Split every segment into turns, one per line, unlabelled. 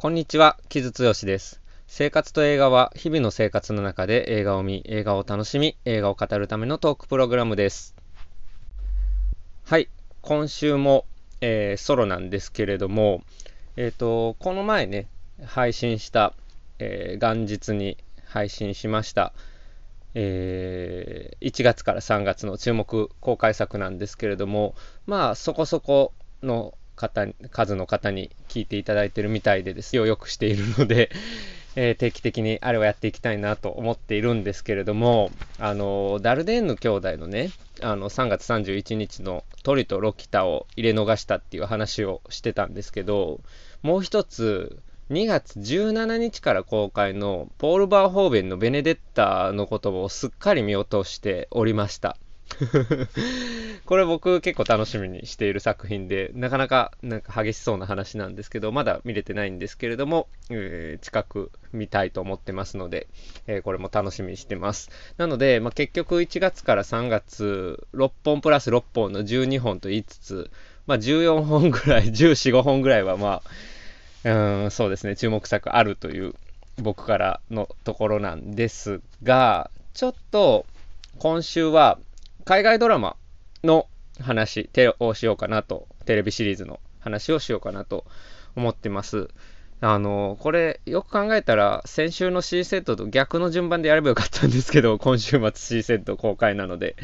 こんにちは、木津剛です。生活と映画は日々の生活の中で映画を見、映画を楽しみ、映画を語るためのトークプログラムです。はい、今週も、えー、ソロなんですけれども、えっ、ー、と、この前ね、配信した、えー、元日に配信しました、えー、1月から3月の注目公開作なんですけれども、まあ、そこそこの方、数の方に聞いていただいてるみたいでですよ、よくしているので えー、定期的にあれをやっていきたいなと思っているんですけれども、あの、ダルデーンヌ兄弟のね、あの、3月31日のトリとロキタを入れ逃したっていう話をしてたんですけど、もう一つ、2月17日から公開のポール・バーホーベンのベネデッタのことをすっかり見落としておりました。これ僕結構楽しみにしている作品で、なかなかなんか激しそうな話なんですけど、まだ見れてないんですけれども、えー、近く見たいと思ってますので、えー、これも楽しみにしてます。なので、まあ、結局1月から3月、6本プラス6本の12本と言いつつ、まあ、14本ぐらい、14、5本ぐらいはまあ、うん、そうですね、注目作あるという僕からのところなんですが、ちょっと今週は海外ドラマの話をしようかなと、テレビシリーズの話をしようかなと思ってます。あの、これ、よく考えたら、先週の C セットと逆の順番でやればよかったんですけど、今週末 C セット公開なので、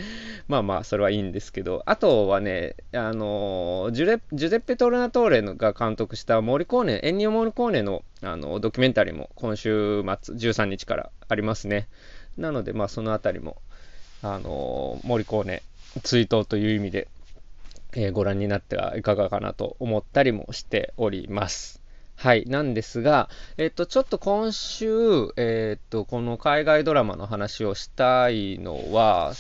まあまあ、それはいいんですけど、あとはね、あの、ジュレジュゼッペ・トルナトーレが監督したモリコーネ、エンニオ・モリコーネのあのドキュメンタリーも今週末13日からありますね。なので、まあ、そのあたりもあの森コーネ追悼という意味で、えー、ご覧になってはいかがかなと思ったりもしております。はい。なんですが、えっと、ちょっと今週、えっと、この海外ドラマの話をしたいのは、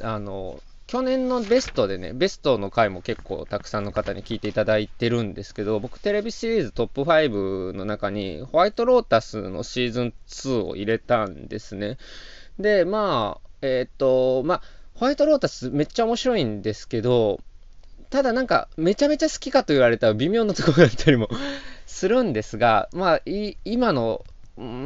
あの、去年のベストでね、ベストの回も結構たくさんの方に聞いていただいてるんですけど、僕テレビシリーズトップ5の中に、ホワイトロータスのシーズン2を入れたんですね。で、まあ、えっ、と、まあ、ホワイトロータスめっちゃ面白いんですけど、ただなんか、めちゃめちゃ好きかと言われたら微妙なところだったりも するんですが、まあ、今の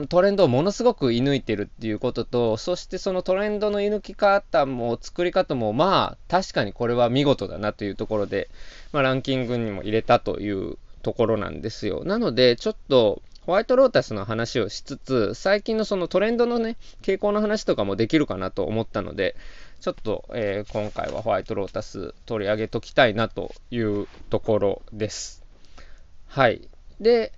トレンドをものすごく射抜いてるっていうことと、そしてそのトレンドの射抜き方も作り方も、まあ、確かにこれは見事だなというところで、まあ、ランキングにも入れたというところなんですよ。なので、ちょっと、ホワイトロータスの話をしつつ、最近のそのトレンドのね、傾向の話とかもできるかなと思ったので、ちょっと、えー、今回はホワイトロータス取り上げときたいなというところです。はい。で、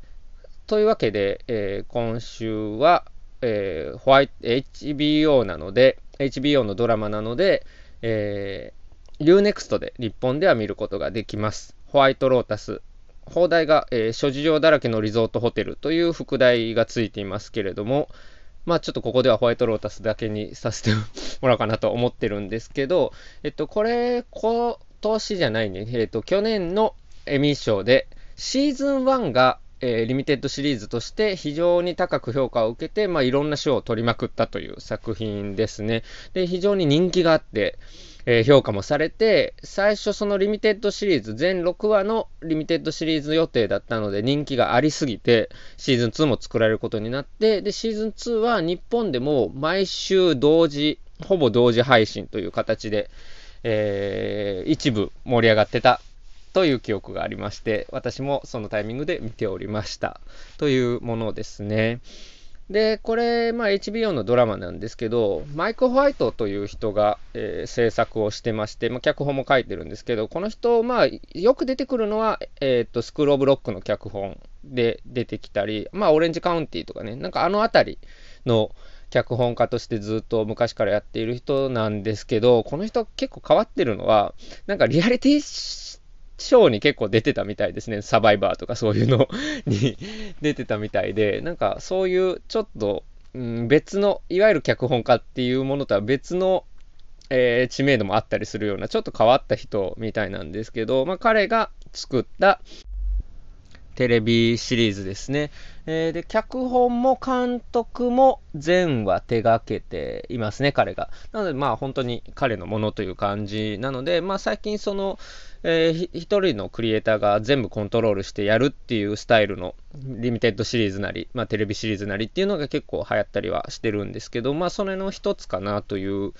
というわけで、えー、今週は、えー、ホワイト、HBO なので、HBO のドラマなので、えー、Unext で日本では見ることができます。ホワイトロータス放題が、えー、諸事情だらけのリゾートホテルという副題がついていますけれども、まあちょっとここではホワイトロータスだけにさせてもらおうかなと思ってるんですけど、えっと、これ、今年じゃないね、えっと、去年のエミー賞で、シーズン1が、えー、リミテッドシリーズとして非常に高く評価を受けて、まあ、いろんな賞を取りまくったという作品ですね。で、非常に人気があって、えー、評価もされて、最初そのリミテッドシリーズ、全6話のリミテッドシリーズ予定だったので人気がありすぎて、シーズン2も作られることになって、で、シーズン2は日本でも毎週同時、ほぼ同時配信という形で、えー、一部盛り上がってたという記憶がありまして、私もそのタイミングで見ておりました。というものですね。で、これ、まあ、HBO のドラマなんですけど、マイク・ホワイトという人が、えー、制作をしてまして、まあ、脚本も書いてるんですけど、この人、まあ、よく出てくるのは、えっ、と、スクール・オブ・ロックの脚本で出てきたり、まあ、オレンジ・カウンティとかね、なんかあの辺りの脚本家としてずっと昔からやっている人なんですけど、この人結構変わってるのは、なんかリアリティショーに結構出てたみたいですね。サバイバーとかそういうのに 出てたみたいで、なんかそういうちょっと、うん、別の、いわゆる脚本家っていうものとは別の、えー、知名度もあったりするような、ちょっと変わった人みたいなんですけど、まあ彼が作ったテレビシリーズですね。えー、で、脚本も監督も全話手掛けていますね、彼が。なので、まあ本当に彼のものという感じなので、まあ最近その、えー、一人のクリエイターが全部コントロールしてやるっていうスタイルのリミテッドシリーズなり、まあテレビシリーズなりっていうのが結構流行ったりはしてるんですけど、まあそれの一つかなという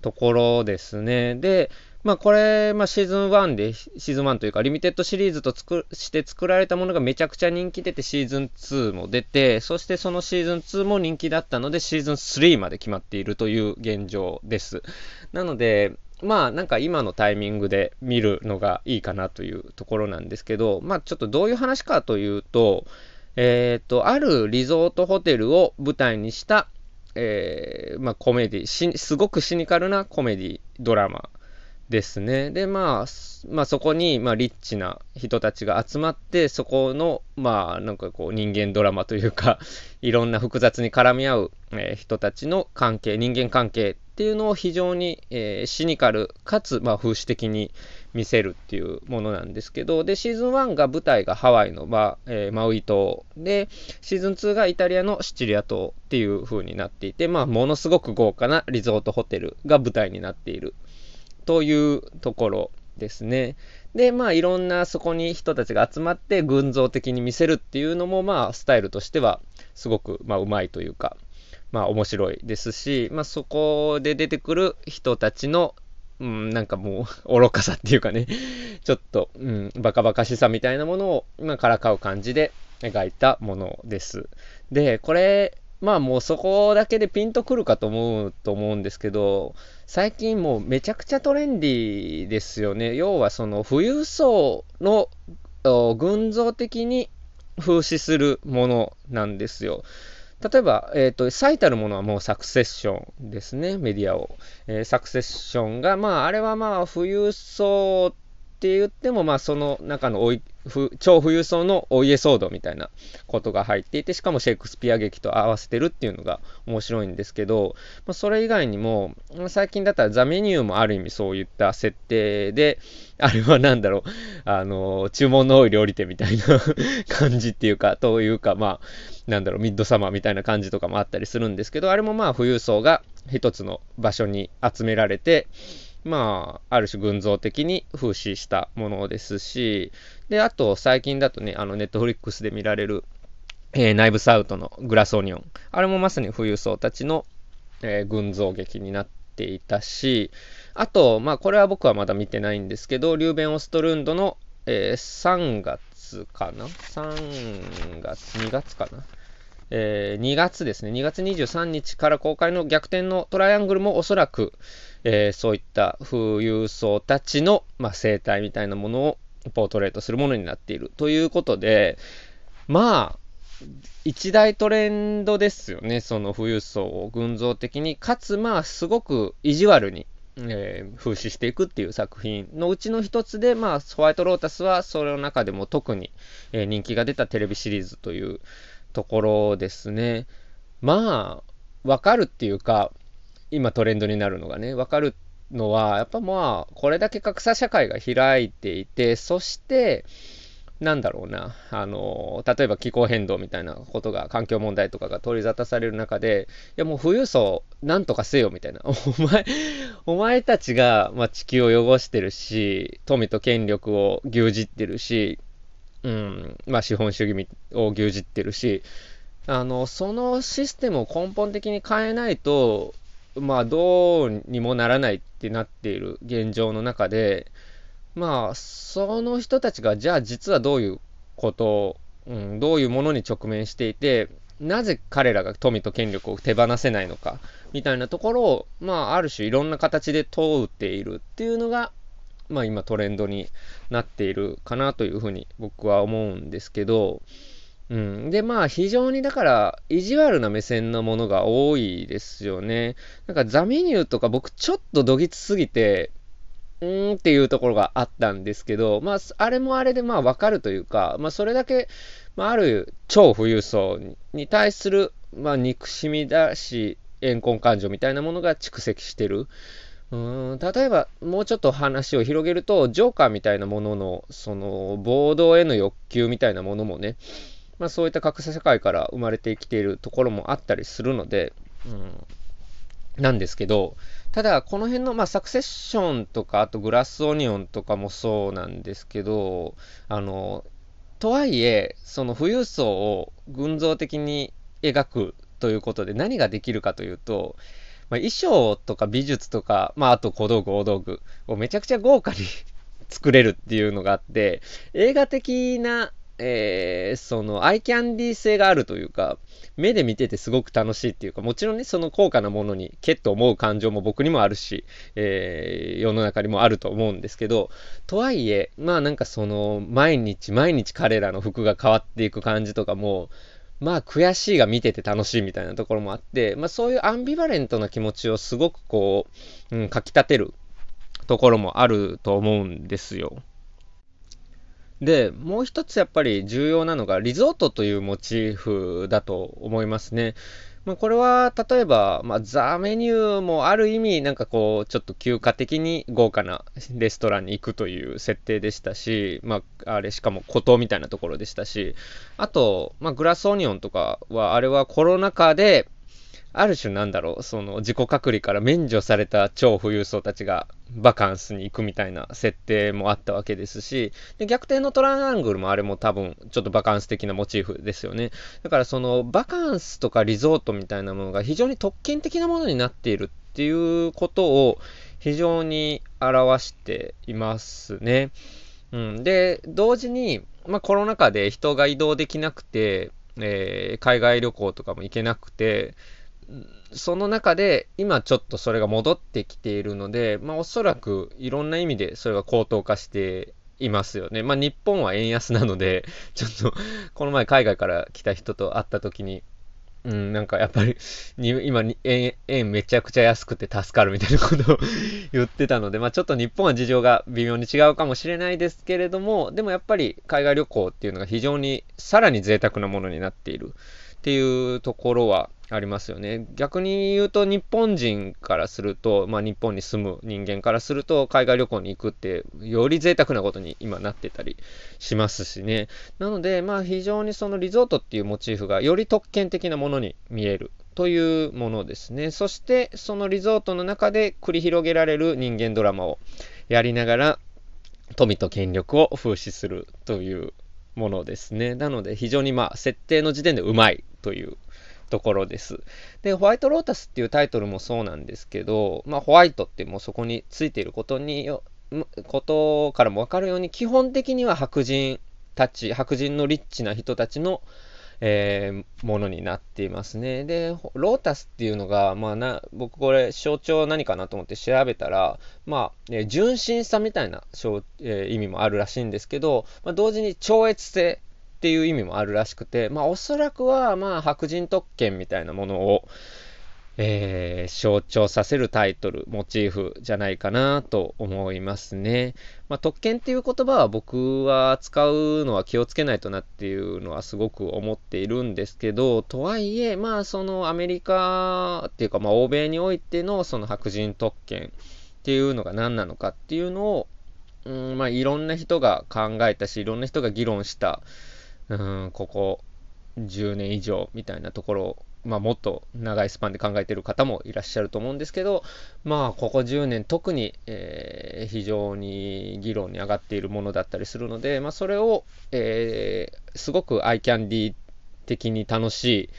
ところですね。で、まあこれ、まあシーズン1で、シーズン1というかリミテッドシリーズと作して作られたものがめちゃくちゃ人気出てシーズン2も出て、そしてそのシーズン2も人気だったのでシーズン3まで決まっているという現状です。なので、まあなんか今のタイミングで見るのがいいかなというところなんですけど、まあちょっとどういう話かというと、えっ、ー、と、あるリゾートホテルを舞台にした、えー、まあコメディ、すごくシニカルなコメディドラマですね。で、まあ、まあ、そこに、まあ、リッチな人たちが集まって、そこの、まあ、なんかこう、人間ドラマというか、いろんな複雑に絡み合う、えー、人たちの関係、人間関係っていうのを非常に、えー、シニカルかつ、まあ、風刺的に見せるっていうものなんですけど、で、シーズン1が舞台がハワイの、まあえー、マウイ島で、シーズン2がイタリアのシチリア島っていう風になっていて、まあ、ものすごく豪華なリゾートホテルが舞台になっているというところですね。で、まあいろんなそこに人たちが集まって群像的に見せるっていうのもまあスタイルとしてはすごくまあうまいというか、まあ面白いですし、まあそこで出てくる人たちのうん、なんかもう愚かさっていうかね、ちょっと、うん、バカバカしさみたいなものを今からかう感じで描いたものです。で、これ、まあもうそこだけでピンとくるかと思うと思うんですけど、最近もうめちゃくちゃトレンディーですよね。要はその富裕層の群像的に風刺するものなんですよ。例えば、えっ、ー、と、最たるものはもうサクセッションですね、メディアを。えー、サクセッションが、まあ、あれはまあ、富裕層って言っても、まあ、その中の超富裕層のお家騒動みたいなことが入っていて、しかもシェイクスピア劇と合わせてるっていうのが面白いんですけど、まあ、それ以外にも、最近だったらザ・メニューもある意味そういった設定で、あれは何だろう、あの、注文の多い料理店みたいな感じっていうか、というか、まあ、なんだろう、ミッドサマーみたいな感じとかもあったりするんですけど、あれもまあ富裕層が一つの場所に集められて、まあ、ある種群像的に風刺したものですし、で、あと最近だとね、あの、ネットフリックスで見られる、えー、ナイブサウトのグラスオニオン。あれもまさに富裕層たちの、えー、群像劇になっていたし、あと、まあ、これは僕はまだ見てないんですけど、リューベン・オストルンドの、えー、3月かな ?3 月、2月かな？えー、2月ですね、2月23日から公開の逆転のトライアングルもおそらく、えー、そういった富裕層たちの、まあ、生態みたいなものをポートレートするものになっているということで、まあ、一大トレンドですよね、その富裕層を群像的に、かつまあ、すごく意地悪に、えー、風刺していくっていう作品のうちの一つで、まあ、ホワイトロータスはそれの中でも特に、えー、人気が出たテレビシリーズというところですね。まあ、わかるっていうか、今トレンドになるのがね、わかるのは、やっぱまあ、これだけ格差社会が開いていて、そして、なんだろうな、あの、例えば気候変動みたいなことが、環境問題とかが取り沙汰される中で、いやもう富裕層、なんとかせよみたいな。お前、お前たちが、まあ、地球を汚してるし、富と権力を牛耳ってるし、うん、まあ資本主義を牛耳ってるし、あの、そのシステムを根本的に変えないと、まあどうにもならないってなっている現状の中で、まあその人たちがじゃあ実はどういうこと、うん、どういうものに直面していて、なぜ彼らが富と権力を手放せないのか、みたいなところを、まあある種いろんな形で問うているっていうのが、まあ今トレンドになっているかなというふうに僕は思うんですけど、うん。で、まあ非常にだから意地悪な目線のものが多いですよね。なんかザメニューとか僕ちょっとどぎつすぎて、うーんっていうところがあったんですけど、まああれもあれでまあわかるというか、まあそれだけ、まあある超富裕層に対する、まあ憎しみだし、怨恨感情みたいなものが蓄積してる。うん例えばもうちょっと話を広げるとジョーカーみたいなもののその暴動への欲求みたいなものもね、まあ、そういった格差社会から生まれてきているところもあったりするので、うん、なんですけどただこの辺の、まあ、サクセッションとかあとグラスオニオンとかもそうなんですけどあのとはいえその富裕層を群像的に描くということで何ができるかというとまあ、衣装とか美術とか、まあ、あと小道具、大道具をめちゃくちゃ豪華に 作れるっていうのがあって、映画的な、えー、その、アイキャンディー性があるというか、目で見ててすごく楽しいっていうか、もちろんね、その高価なものに、けっと思う感情も僕にもあるし、えー、世の中にもあると思うんですけど、とはいえ、まあなんかその、毎日毎日彼らの服が変わっていく感じとかも、まあ悔しいが見てて楽しいみたいなところもあって、まあそういうアンビバレントな気持ちをすごくこう、うん、かき立てるところもあると思うんですよ。で、もう一つやっぱり重要なのがリゾートというモチーフだと思いますね。まあ、これは、例えば、まあ、ザ・メニューもある意味、なんかこう、ちょっと休暇的に豪華なレストランに行くという設定でしたし、まあ、あれ、しかも孤島みたいなところでしたし、あと、まあ、グラスオニオンとかは、あれはコロナ禍で、ある種なんだろう、その自己隔離から免除された超富裕層たちがバカンスに行くみたいな設定もあったわけですし、で逆転のトライアングルもあれも多分ちょっとバカンス的なモチーフですよね。だからそのバカンスとかリゾートみたいなものが非常に特権的なものになっているっていうことを非常に表していますね。うん、で、同時に、まあ、コロナ禍で人が移動できなくて、えー、海外旅行とかも行けなくて、その中で今ちょっとそれが戻ってきているので、まあおそらくいろんな意味でそれが高騰化していますよね。まあ日本は円安なので、ちょっとこの前海外から来た人と会った時に、うん、なんかやっぱり、今円、円めちゃくちゃ安くて助かるみたいなことを 言ってたので、まあちょっと日本は事情が微妙に違うかもしれないですけれども、でもやっぱり海外旅行っていうのが非常にさらに贅沢なものになっているっていうところはありますよね。逆に言うと日本人からすると、まあ日本に住む人間からすると海外旅行に行くってより贅沢なことに今なってたりしますしね。なのでまあ非常にそのリゾートっていうモチーフがより特権的なものに見えるというものですね。そしてそのリゾートの中で繰り広げられる人間ドラマをやりながら富と権力を風刺するというものですね。なので非常にまあ設定の時点でうまいというところです。で、ホワイトロータスっていうタイトルもそうなんですけど、まあ、ホワイトってもうそこについていることによ、ことからもわかるように、基本的には白人たち、白人のリッチな人たちの、えー、ものになっていますね。で、ロータスっていうのが、まあな、僕これ象徴何かなと思って調べたら、まあ、えー、純真さみたいな、えー、意味もあるらしいんですけど、まあ、同時に超越性っていう意味もあるらしくて、まあおそらくはまあ白人特権みたいなものを、えー、象徴させるタイトル、モチーフじゃないかなと思いますね。まあ、特権っていう言葉は僕は使うのは気をつけないとなっていうのはすごく思っているんですけど、とはいえ、まあそのアメリカっていうかまあ欧米においてのその白人特権っていうのが何なのかっていうのを、うんまあいろんな人が考えたし、いろんな人が議論した、うん、ここ10年以上みたいなところを、まあ、もっと長いスパンで考えている方もいらっしゃると思うんですけど、まあ、ここ10年特に、えー、非常に議論に上がっているものだったりするので、まあ、それを、えー、すごくアイキャンディー的に楽しい、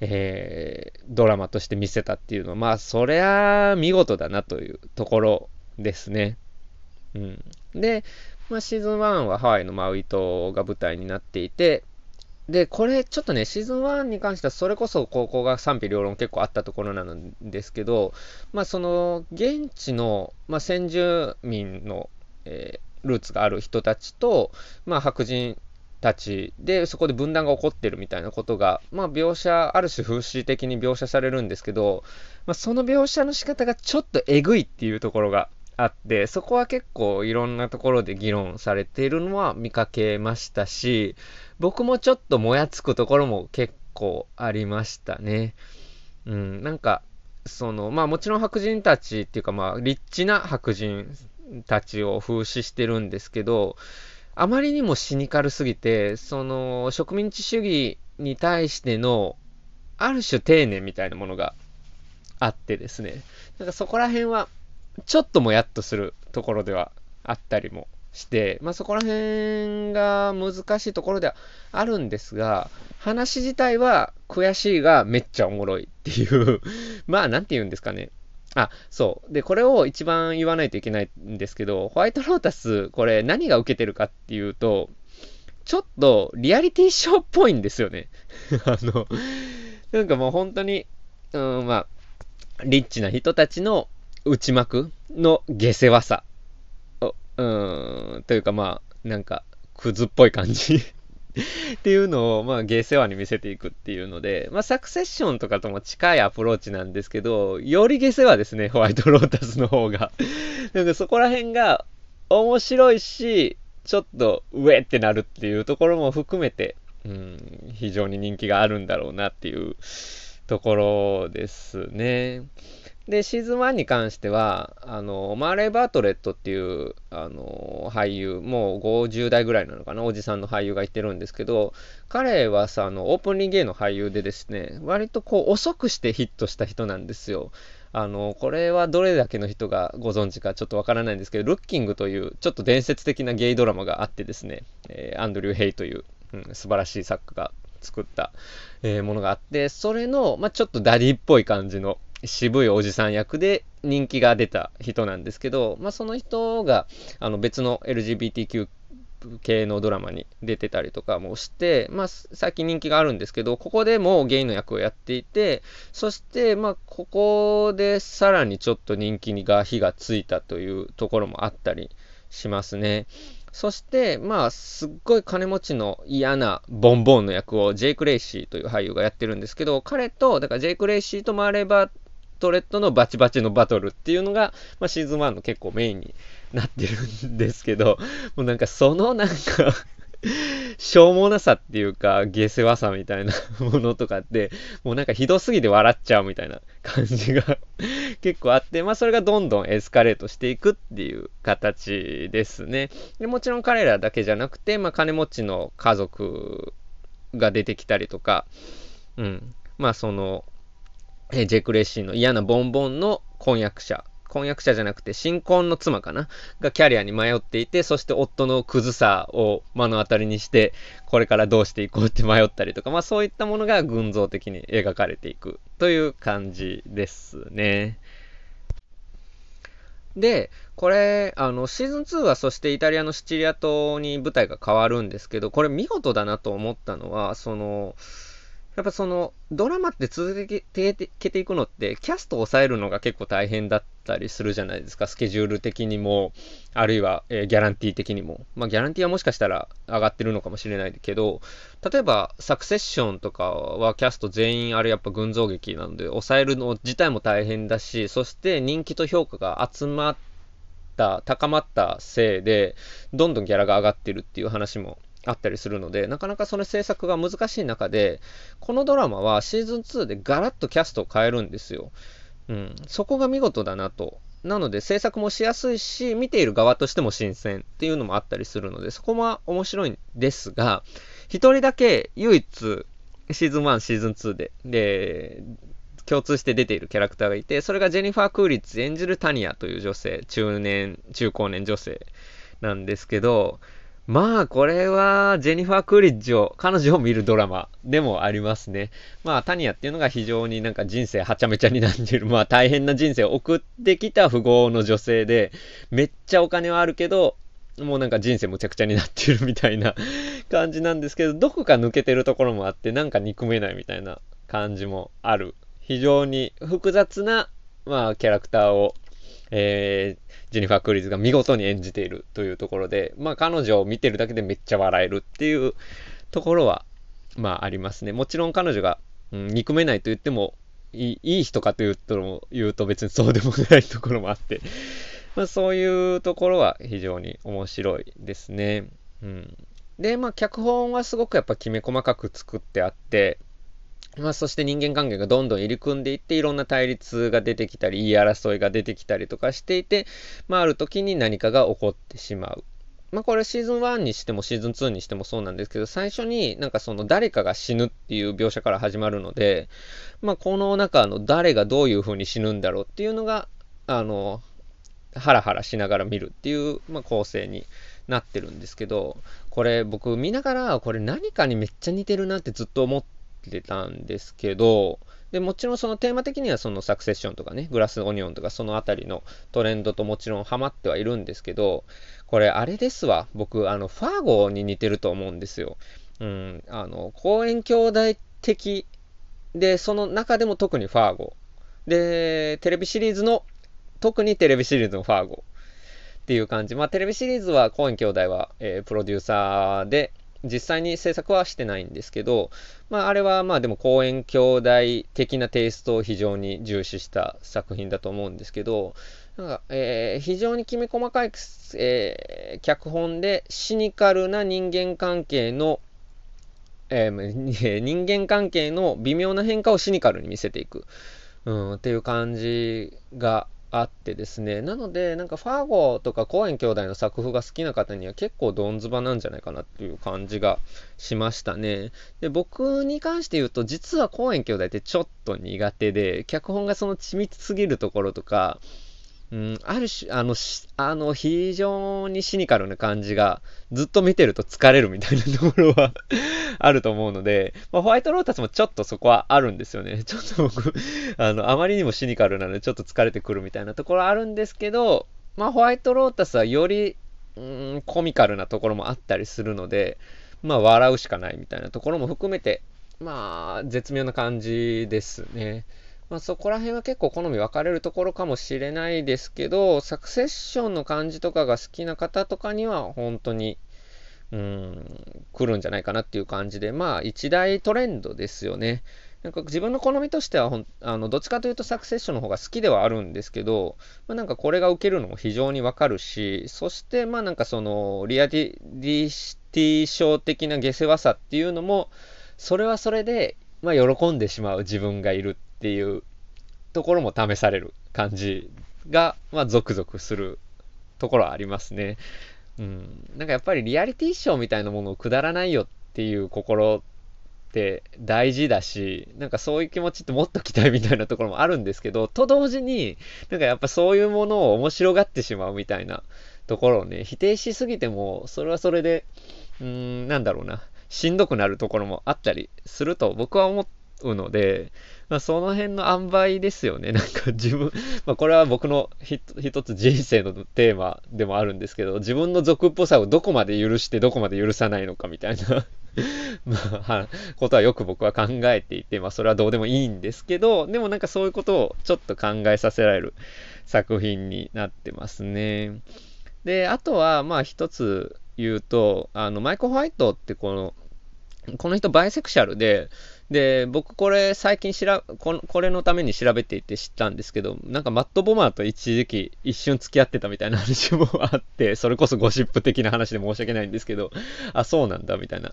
えー、ドラマとして見せたっていうのは、まあ、そりゃ見事だなというところですね。うん、で、まあ、シーズン1はハワイのマウイ島が舞台になっていて、で、これちょっとね、シーズン1に関してはそれこそここが賛否両論結構あったところなんですけど、まあその現地の、まあ、先住民の、えー、ルーツがある人たちと、まあ白人たちでそこで分断が起こってるみたいなことが、まあ描写、ある種風刺的に描写されるんですけど、まあその描写の仕方がちょっとえぐいっていうところがあって、そこは結構いろんなところで議論されているのは見かけましたし、僕もちょっともやつくところも結構ありましたね。うん、なんか、その、まあもちろん白人たちっていうかまあ、リッチな白人たちを風刺してるんですけど、あまりにもシニカルすぎて、その植民地主義に対しての、ある種丁寧みたいなものがあってですね、なんかそこら辺は、ちょっともやっとするところではあったりもして、まあそこら辺が難しいところではあるんですが、話自体は悔しいがめっちゃおもろいっていう まあなんて言うんですかね。あ、そう。で、これを一番言わないといけないんですけど、ホワイトロータス、これ何が受けてるかっていうと、ちょっとリアリティショーっぽいんですよね。あの、なんかもう本当に、うん、まあ、リッチな人たちの内幕の下世話さ。うん、というかまあ、なんか、クズっぽい感じっていうのを、まあ、ゲー世話に見せていくっていうので、まあ、サクセッションとかとも近いアプローチなんですけど、よりゲー世話ですね、ホワイトロータスの方が。なんかそこら辺が面白いし、ちょっと、ウェってなるっていうところも含めて、うん、非常に人気があるんだろうなっていうところですね。で、シーズン1に関しては、あの、マーレイ・バートレットっていう、あの、俳優、もう50代ぐらいなのかな、おじさんの俳優がいてるんですけど、彼はさ、あの、オープンリンゲーの俳優でですね、割とこう、遅くしてヒットした人なんですよ。あの、これはどれだけの人がご存知かちょっとわからないんですけど、ルッキングという、ちょっと伝説的なゲイドラマがあってですね、えー、アンドリュー・ヘイという、うん、素晴らしい作家が作った、えー、ものがあって、それの、まあ、ちょっとダディっぽい感じの、渋いおじさん役で人気が出た人なんですけど、まあ、その人があの別の LGBTQ 系のドラマに出てたりとかもして、まあ、最近人気があるんですけど、ここでもゲイの役をやっていて、そして、まあ、ここでさらにちょっと人気が火がついたというところもあったりしますね。そして、まあ、すっごい金持ちの嫌なボンボンの役をジェイク・レイシーという俳優がやってるんですけど、彼と、だからジェイク・レイシーとマーレーバートレットのバチバチのバトルっていうのが、まあ、シーズン1の結構メインになってるんですけど、もうなんかそのなんかしょうもなさっていうか、下世話さみたいなものとかって、もうなんかひどすぎて笑っちゃうみたいな感じが 結構あって、まあそれがどんどんエスカレートしていくっていう形ですね。でもちろん彼らだけじゃなくて、まあ金持ちの家族が出てきたりとか、うん。まあその、えジェク・レッシーの嫌なボンボンの婚約者、婚約者じゃなくて新婚の妻かな？がキャリアに迷っていて、そして夫のクズさを目の当たりにして、これからどうしていこうって迷ったりとか、まあそういったものが群像的に描かれていくという感じですね。で、これ、あの、シーズン2はそしてイタリアのシチリア島に舞台が変わるんですけど、これ見事だなと思ったのは、その、やっぱその、ドラマって続けていくのって、キャストを抑えるのが結構大変だったりするじゃないですか。スケジュール的にも、あるいは、えー、ギャランティー的にも。まあ、ギャランティーはもしかしたら上がってるのかもしれないけど、例えば、サクセッションとかはキャスト全員あれやっぱ群像劇なので、抑えるの自体も大変だし、そして人気と評価が集まった、高まったせいで、どんどんギャラが上がってるっていう話もあったりするので、なかなかその制作が難しい中で、このドラマはシーズン2でガラッとキャストを変えるんですよ。うん。そこが見事だなと。なので制作もしやすいし、見ている側としても新鮮っていうのもあったりするので、そこも面白いんですが、一人だけ唯一シーズン1、シーズン2で、で、共通して出ているキャラクターがいて、それがジェニファー・クーリッツ演じるタニアという女性、中年、中高年女性なんですけど、まあ、これは、ジェニファー・クリッジを、彼女を見るドラマでもありますね。まあ、タニアっていうのが非常になんか人生はちゃめちゃになってる、まあ大変な人生を送ってきた富豪の女性で、めっちゃお金はあるけど、もうなんか人生むちゃくちゃになってるみたいな 感じなんですけど、どこか抜けてるところもあって、なんか憎めないみたいな感じもある。非常に複雑な、まあ、キャラクターを、えー、ジェニファー・クリーズが見事に演じているというところで、まあ彼女を見てるだけでめっちゃ笑えるっていうところは、まあありますね。もちろん彼女が、うん、憎めないと言ってもいい、い人かというと、言うと別にそうでもないところもあって、まあそういうところは非常に面白いですね。うん。で、まあ脚本はすごくやっぱきめ細かく作ってあって、まあ、そして人間関係がどんどん入り組んでいって、いろんな対立が出てきたり、言い争いが出てきたりとかしていて、まあ、ある時に何かが起こってしまう。まあ、これシーズン1にしてもシーズン2にしてもそうなんですけど、最初になんかその誰かが死ぬっていう描写から始まるので、まあ、この中の誰がどういう風に死ぬんだろうっていうのが、あの、ハラハラしながら見るっていう、まあ、構成になってるんですけど、これ僕見ながら、これ何かにめっちゃ似てるなってずっと思ってたんですけど、で、もちろんそのテーマ的にはそのサクセッションとかね、グラスオニオンとかそのあたりのトレンドともちろんハマってはいるんですけど、これあれですわ。僕、あの、ファーゴに似てると思うんですよ。うん、あの、公園兄弟的で、その中でも特にファーゴ。で、テレビシリーズの、特にテレビシリーズのファーゴっていう感じ。まあ、テレビシリーズは公園兄弟は、えー、プロデューサーで、実際に制作はしてないんですけど、まあ、あれはまあでも公園兄弟的なテイストを非常に重視した作品だと思うんですけど、なんか、えー、非常にきめ細かい、えー、脚本でシニカルな人間関係の、えー、人間関係の微妙な変化をシニカルに見せていく、うん、っていう感じがあってですね。なので、なんかファーゴとかコーエン兄弟の作風が好きな方には結構ドンズバなんじゃないかなっていう感じがしましたね。で、僕に関して言うと、実はコーエン兄弟ってちょっと苦手で、脚本がその緻密すぎるところとか、うん、ある種、あの、あの、非常にシニカルな感じが、ずっと見てると疲れるみたいなところは あると思うので、まあ、ホワイトロータスもちょっとそこはあるんですよね。ちょっと僕、あの、あまりにもシニカルなので、ちょっと疲れてくるみたいなところあるんですけど、まあ、ホワイトロータスはより、うん、コミカルなところもあったりするので、まあ、笑うしかないみたいなところも含めて、まあ、絶妙な感じですね。まあ、そこら辺は結構好み分かれるところかもしれないですけど、サクセッションの感じとかが好きな方とかには本当に、うん、来るんじゃないかなっていう感じで、まあ一大トレンドですよね。なんか自分の好みとしてはほんあの、どっちかというとサクセッションの方が好きではあるんですけど、まあ、なんかこれが受けるのも非常にわかるし、そしてまあなんかそのリアリティシティショー的な下世話さっていうのも、それはそれで、まあ喜んでしまう自分がいるっていうところも試される感じが、まあ、ゾクゾクするところはありますね。うん。なんかやっぱりリアリティショーみたいなものをくだらないよっていう心って大事だし、なんかそういう気持ちってもっと期待みたいなところもあるんですけど、と同時に、なんかやっぱそういうものを面白がってしまうみたいなところをね、否定しすぎても、それはそれで、うーん、なんだろうな、しんどくなるところもあったりすると僕は思ってうので、まあ、その辺の塩梅ですよね。なんか自分、まあ、これは僕の一つ人生のテーマでもあるんですけど、自分の俗っぽさをどこまで許してどこまで許さないのかみたいな まあ、ことはよく僕は考えていて、まあ、それはどうでもいいんですけど、でもなんかそういうことをちょっと考えさせられる作品になってますね。で、あとは、まあ一つ言うと、あの、マイク・ホワイトってこの、この人バイセクシャルで、で、僕これ最近しらこの、これのために調べていて知ったんですけど、なんかマット・ボマーと一時期一瞬付き合ってたみたいな話もあって、それこそゴシップ的な話で申し訳ないんですけど、あ、そうなんだみたいな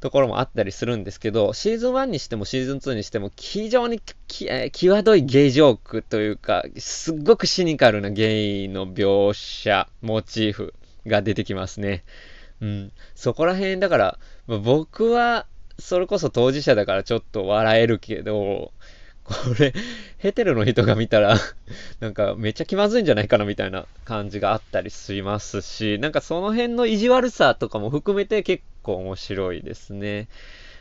ところもあったりするんですけど、シーズン1にしてもシーズン2にしても非常にき、えー、際どいゲイジョークというか、すっごくシニカルなゲイの描写、モチーフが出てきますね。うん。そこら辺、だから、ま僕は、それこそ当事者だからちょっと笑えるけど、これ、ヘテロの人が見たら なんかめっちゃ気まずいんじゃないかなみたいな感じがあったりしますし、なんかその辺の意地悪さとかも含めて結構面白いですね。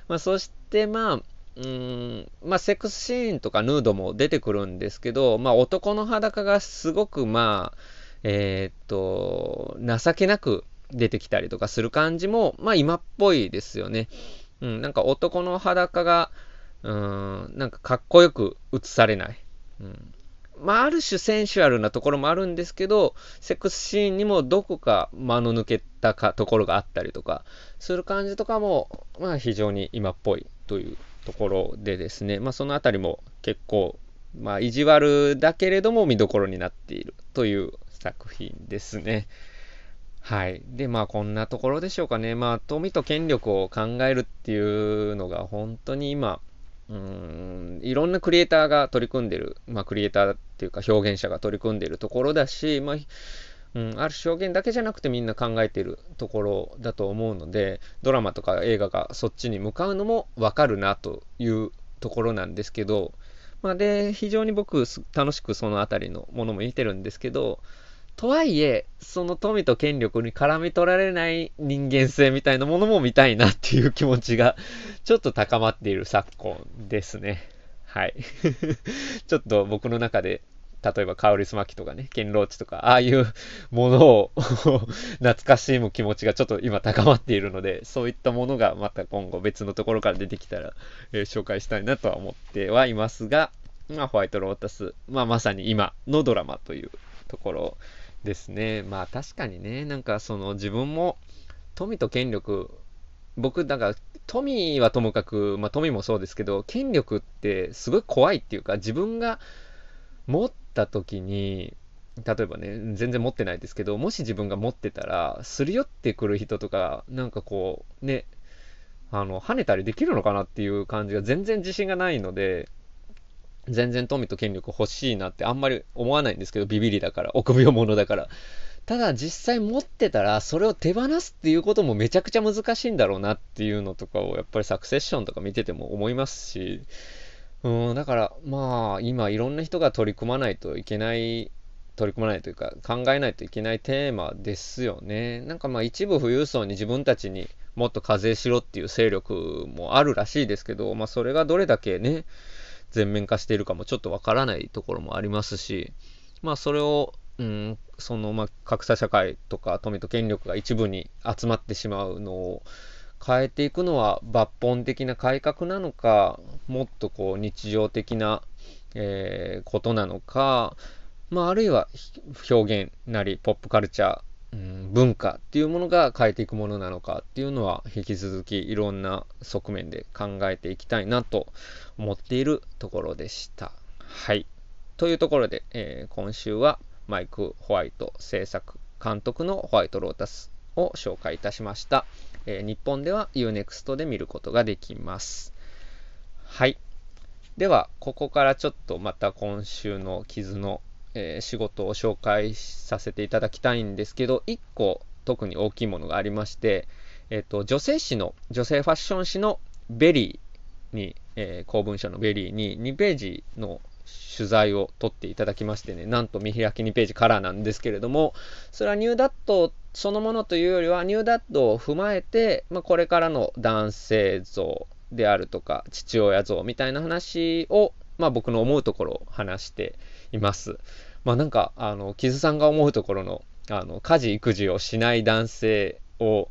まあそしてまあ、うん、まあセックスシーンとかヌードも出てくるんですけど、まあ男の裸がすごくまあ、えー、っと、情けなく出てきたりとかする感じも、まあ今っぽいですよね。うん、なんか男の裸が、うん、なんかかっこよく映されない。うん。まあ、ある種センシュアルなところもあるんですけど、セックスシーンにもどこか間の抜けたかところがあったりとか、する感じとかも、まあ非常に今っぽいというところでですね、まあそのあたりも結構、まあ意地悪だけれども見どころになっているという作品ですね。はい。で、まあ、こんなところでしょうかね。まあ、富と権力を考えるっていうのが、本当に今、うん、いろんなクリエイターが取り組んでる、まあ、クリエイターっていうか表現者が取り組んでるところだし、まあ、うん、ある表現だけじゃなくてみんな考えてるところだと思うので、ドラマとか映画がそっちに向かうのもわかるなというところなんですけど、まあ、で、非常に僕楽しくそのあたりのものも見てるんですけど、とはいえ、その富と権力に絡み取られない人間性みたいなものも見たいなっていう気持ちがちょっと高まっている昨今ですね。はい。ちょっと僕の中で、例えばカウリスマキとかね、ケンローチとか、ああいうものを 懐かしむ気持ちがちょっと今高まっているので、そういったものがまた今後別のところから出てきたら、えー、紹介したいなとは思ってはいますが、まあ、ホワイトロータス、まあ、まさに今のドラマというところですね。まあ確かにね、なんかその自分も富と権力、僕、だから富はともかく、まあ富もそうですけど、権力ってすごい怖いっていうか、自分が持った時に、例えばね、全然持ってないですけど、もし自分が持ってたら、すり寄ってくる人とか、なんかこう、ね、あの、跳ねたりできるのかなっていう感じが全然自信がないので、全然富と権力欲しいなってあんまり思わないんですけど、ビビりだから、臆病者だから。ただ実際持ってたら、それを手放すっていうこともめちゃくちゃ難しいんだろうなっていうのとかを、やっぱりサクセッションとか見てても思いますし、うん、だからまあ、今いろんな人が取り組まないといけない、取り組まないというか考えないといけないテーマですよね。なんかまあ一部富裕層に自分たちにもっと課税しろっていう勢力もあるらしいですけど、まあそれがどれだけね、全面化しているかもちょっとわからないところもありますし、まあそれを、うん、その、まあ、格差社会とか富と権力が一部に集まってしまうのを変えていくのは抜本的な改革なのか、もっとこう日常的な、えー、ことなのか、まああるいは表現なりポップカルチャー、うん、文化っていうものが変えていくものなのかっていうのは引き続きいろんな側面で考えていきたいなと思っているところでした。はい。というところで、えー、今週はマイク・ホワイト制作監督のホワイト・ロータスを紹介いたしました。えー、日本では U-NEXT で見ることができます。はい。では、ここからちょっとまた今週の傷のえー、仕事を紹介させていただきたいんですけど、1個特に大きいものがありまして、えっ、ー、と、女性誌の、女性ファッション誌の VERY に、えー、光文社の VERY に2ページの取材を取っていただきましてね、なんと見開き2ページカラーなんですけれども、それはニューダットそのものというよりは、ニューダットを踏まえて、まあ、これからの男性像であるとか、父親像みたいな話を、まあ、僕の思うところを話しています。まあなんか、あの、キズさんが思うところの、あの、家事育児をしない男性を、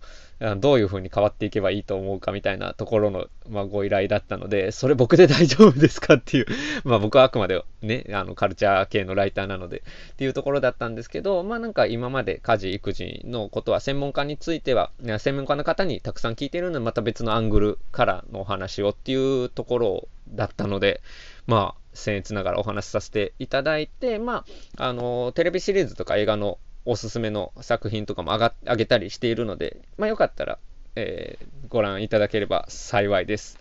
どういう風に変わっていけばいいと思うかみたいなところの、まあ、ご依頼だったので、それ僕で 大丈夫ですかっていうまあ僕はあくまでね、あのカルチャー系のライターなのでっていうところだったんですけど、まあなんか今まで家事育児のことは専門家については、専門家の方にたくさん聞いてるので、また別のアングルからのお話をっていうところだったので、まあ僭越ながらお話しさせていただいて、まあ、あの、テレビシリーズとか映画のおすすめの作品とかも上が上げたりしているので、まあ、よかったら、えー、ご覧いただければ幸いです。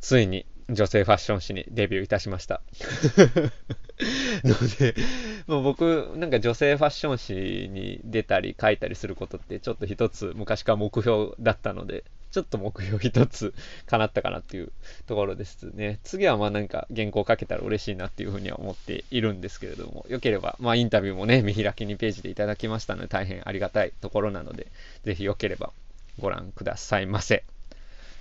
ついに女性ファッション誌にデビューいたしました。ので、もう僕、なんか女性ファッション誌に出たり書いたりすることってちょっと一つ昔から目標だったので、ちょっと目標一つ叶ったかなっていうところですね。次はまあなんか原稿書けたら嬉しいなっていうふうには思っているんですけれども、よければ、まあインタビューもね、見開き2ページでいただきましたので大変ありがたいところなので、ぜひよければご覧くださいませ。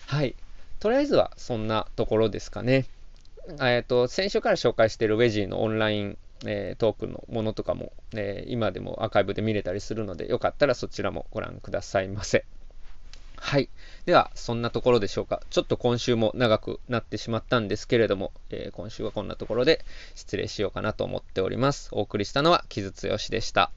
はい。とりあえずはそんなところですかね。えっ、と、先週から紹介しているウェジーのオンラインえ、トークのものとかも、えー、今でもアーカイブで見れたりするので、よかったらそちらもご覧くださいませ。はい。では、そんなところでしょうか。ちょっと今週も長くなってしまったんですけれども、えー、今週はこんなところで失礼しようかなと思っております。お送りしたのは、木津剛でした。